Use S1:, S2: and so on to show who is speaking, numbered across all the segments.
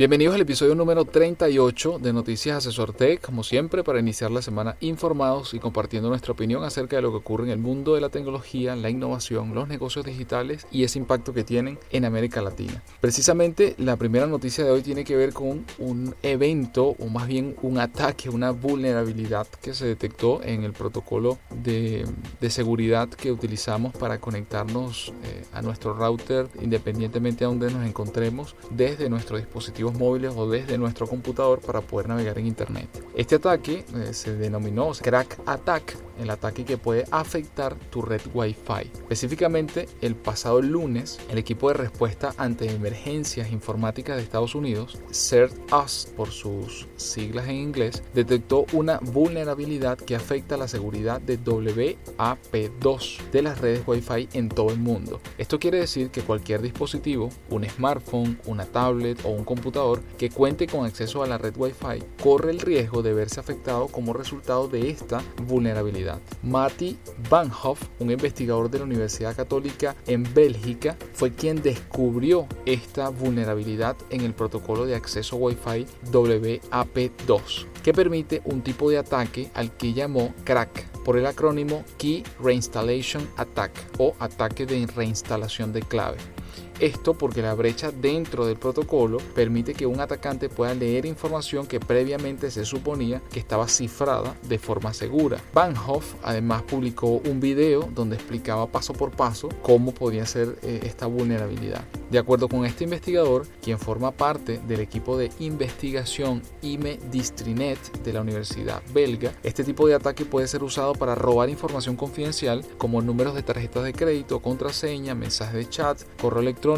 S1: Bienvenidos al episodio número 38 de Noticias Asesor Tech, como siempre, para iniciar la semana informados y compartiendo nuestra opinión acerca de lo que ocurre en el mundo de la tecnología, la innovación, los negocios digitales y ese impacto que tienen en América Latina. Precisamente la primera noticia de hoy tiene que ver con un evento o más bien un ataque, una vulnerabilidad que se detectó en el protocolo de, seguridad que utilizamos para conectarnos eh, a nuestro router independientemente de donde nos encontremos desde nuestro dispositivo móviles o desde nuestro computador para poder navegar en Internet. Este ataque eh, se denominó Crack Attack, el ataque que puede afectar tu red Wi-Fi. Específicamente, el pasado lunes, el equipo de respuesta ante emergencias informáticas de Estados Unidos, CERT-US por sus siglas en inglés, detectó una vulnerabilidad que afecta la seguridad de WAP2 de las redes Wi-Fi en todo el mundo. Esto quiere decir que cualquier dispositivo, un smartphone, una tablet o un computador, que cuente con acceso a la red Wi-Fi corre el riesgo de verse afectado como resultado de esta vulnerabilidad. Matti Van Hoff, un investigador de la Universidad Católica en Bélgica, fue quien descubrió esta vulnerabilidad en el protocolo de acceso Wi-Fi WAP2, que permite un tipo de ataque al que llamó crack por el acrónimo Key Reinstallation Attack o ataque de reinstalación de clave. Esto porque la brecha dentro del protocolo permite que un atacante pueda leer información que previamente se suponía que estaba cifrada de forma segura. Van Hoff además publicó un video donde explicaba paso por paso cómo podía ser eh, esta vulnerabilidad. De acuerdo con este investigador, quien forma parte del equipo de investigación IME Distrinet de la Universidad belga, este tipo de ataque puede ser usado para robar información confidencial como números de tarjetas de crédito, contraseña, mensajes de chat, correo electrónico,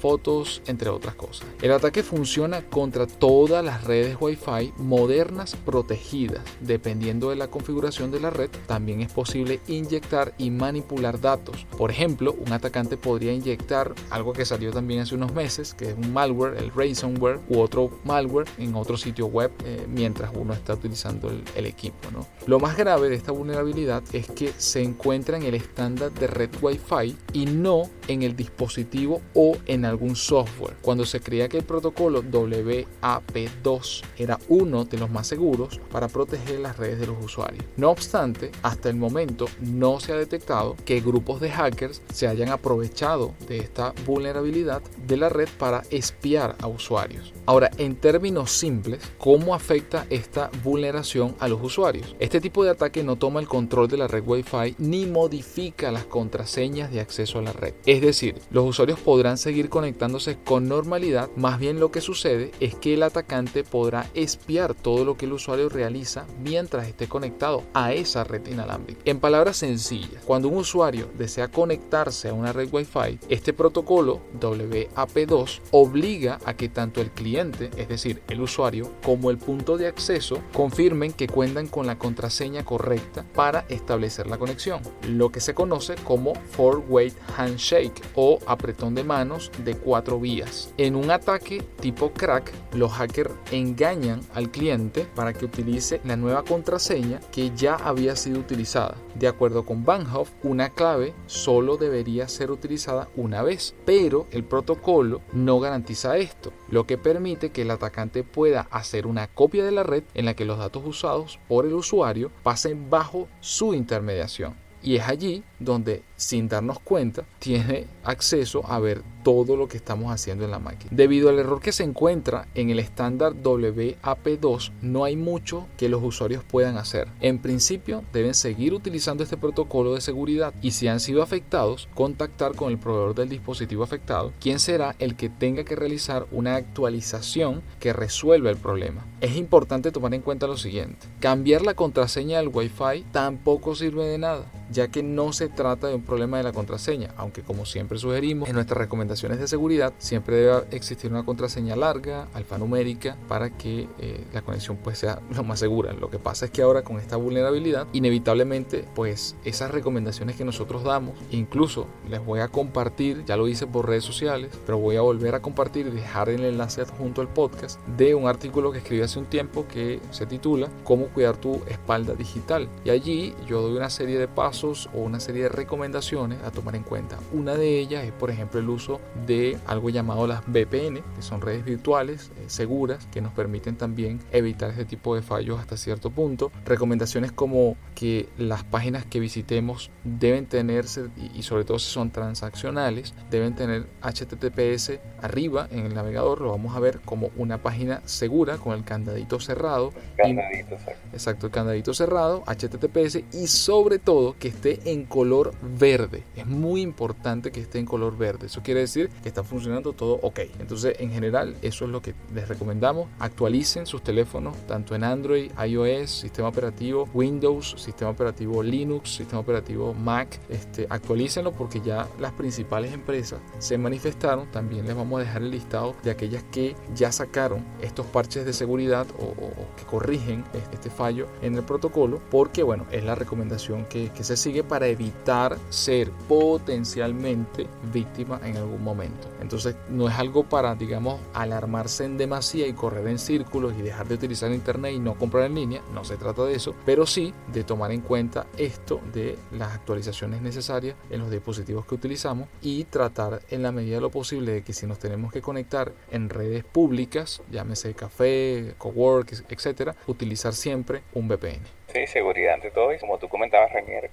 S1: fotos, entre otras cosas. El ataque funciona contra todas las redes Wi-Fi modernas protegidas. Dependiendo de la configuración de la red, también es posible inyectar y manipular datos. Por ejemplo, un atacante podría inyectar algo que salió también hace unos meses, que es un malware, el ransomware, u otro malware en otro sitio web eh, mientras uno está utilizando el, equipo. ¿no? Lo más grave de esta vulnerabilidad es que se encuentra en el estándar de red Wi-Fi y no en el dispositivo o en algún software. Cuando se creía que el protocolo WAP2 era uno de los más seguros para proteger las redes de los usuarios. No obstante, hasta el momento no se ha detectado que grupos de hackers se hayan aprovechado de esta vulnerabilidad de la red para espiar a usuarios. Ahora, en términos simples, ¿cómo afecta esta vulneración a los usuarios? Este tipo de ataque no toma el control de la red Wi-Fi ni modifica las contraseñas de acceso a la red. Es decir, los usuarios podrán seguir conectándose con normalidad, más bien lo que sucede es que el atacante podrá espiar todo lo que el usuario realiza mientras esté conectado a esa red inalámbrica. En palabras sencillas, cuando un usuario desea conectarse a una red Wi-Fi, este protocolo WAP2 obliga a que tanto el cliente, es decir, el usuario, como el punto de acceso confirmen que cuentan con la contraseña correcta para establecer la conexión, lo que se conoce como four-way handshake o apretón de mano de cuatro vías. En un ataque tipo crack, los hackers engañan al cliente para que utilice la nueva contraseña que ya había sido utilizada. De acuerdo con Banhoff, una clave solo debería ser utilizada una vez, pero el protocolo no garantiza esto, lo que permite que el atacante pueda hacer una copia de la red en la que los datos usados por el usuario pasen bajo su intermediación. Y es allí donde, sin darnos cuenta, tiene acceso a ver todo lo que estamos haciendo en la máquina. Debido al error que se encuentra en el estándar WAP2, no hay mucho que los usuarios puedan hacer. En principio, deben seguir utilizando este protocolo de seguridad y si han sido afectados, contactar con el proveedor del dispositivo afectado, quien será el que tenga que realizar una actualización que resuelva el problema. Es importante tomar en cuenta lo siguiente. Cambiar la contraseña del Wi-Fi tampoco sirve de nada ya que no se trata de un problema de la contraseña, aunque como siempre sugerimos en nuestras recomendaciones de seguridad, siempre debe existir una contraseña larga, alfanumérica, para que eh, la conexión pues sea lo más segura. Lo que pasa es que ahora con esta vulnerabilidad, inevitablemente pues esas recomendaciones que nosotros damos, incluso les voy a compartir, ya lo hice por redes sociales, pero voy a volver a compartir y dejar el enlace adjunto al podcast de un artículo que escribí hace un tiempo que se titula Cómo cuidar tu espalda digital. Y allí yo doy una serie de pasos o una serie de recomendaciones a tomar en cuenta. Una de ellas es, por ejemplo, el uso de algo llamado las VPN, que son redes virtuales eh, seguras que nos permiten también evitar este tipo de fallos hasta cierto punto. Recomendaciones como que las páginas que visitemos deben tenerse, y sobre todo si son transaccionales, deben tener HTTPS arriba en el navegador, lo vamos a ver como una página segura con el candadito cerrado.
S2: Candadito,
S1: exacto. el candadito cerrado, HTTPS y sobre todo que esté en color verde. Es muy importante que esté en color verde. Eso quiere decir que está funcionando todo ok. Entonces, en general, eso es lo que les recomendamos. Actualicen sus teléfonos, tanto en Android, iOS, sistema operativo, Windows, sistema operativo Linux, sistema operativo Mac. Este, actualícenlo porque ya las principales empresas se manifestaron. También les vamos a dejar el listado de aquellas que ya sacaron estos parches de seguridad o, que corrigen este fallo en el protocolo porque bueno es la recomendación que se sigue para evitar ser potencialmente víctima en algún momento. Entonces no es algo para digamos alarmarse en demasía y correr en círculos y dejar de utilizar internet y no comprar en línea. No se trata de eso pero sí de tomar en cuenta esto de las actualizaciones necesarias en los dispositivos que utilizamos y tratar en la medida de lo posible de que si nos tenemos que conectar en redes públicas llámese café cowork etcétera utilizar siempre un VPN
S2: Seguridad ante todo. Y como tú comentabas, Renier,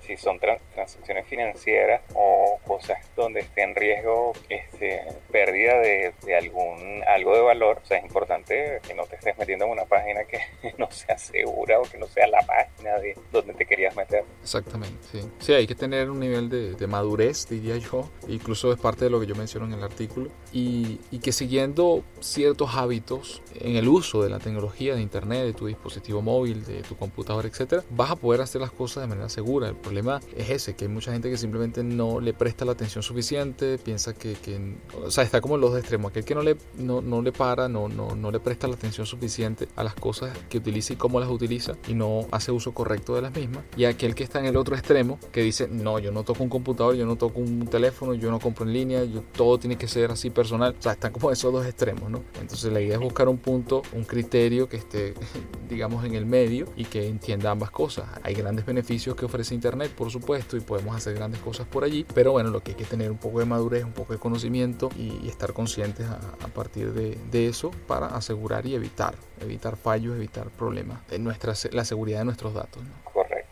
S2: si son transacciones financieras o cosas donde esté en riesgo este, pérdida de, algún algo de valor, o sea, es importante que no te estés metiendo en una página que no sea segura o que no sea la página de donde te querías meter.
S1: Exactamente, sí. Sí, hay que tener un nivel de, de madurez, diría yo. Incluso es parte de lo que yo menciono en el artículo. Y, y que siguiendo ciertos hábitos en el uso de la tecnología de Internet, de tu dispositivo móvil, de tu computadora, computador, etcétera, vas a poder hacer las cosas de manera segura. El problema es ese, que hay mucha gente que simplemente no le presta la atención suficiente, piensa que, que o sea, está como los extremos, aquel que no le, no, no le para, no, no, no le presta la atención suficiente a las cosas que utiliza y cómo las utiliza y no hace uso correcto de las mismas, y aquel que está en el otro extremo, que dice, no, yo no toco un computador, yo no toco un teléfono, yo no compro en línea, yo, todo tiene que ser así personal, o sea, están como esos dos extremos, ¿no? Entonces la idea es buscar un punto, un criterio que esté, digamos, en el medio y que entienda ambas cosas. Hay grandes beneficios que ofrece Internet, por supuesto, y podemos hacer grandes cosas por allí, pero bueno, lo que hay que tener un poco de madurez, un poco de conocimiento y, estar conscientes a, partir de, de, eso para asegurar y evitar, evitar fallos, evitar problemas en nuestra, la seguridad de nuestros datos.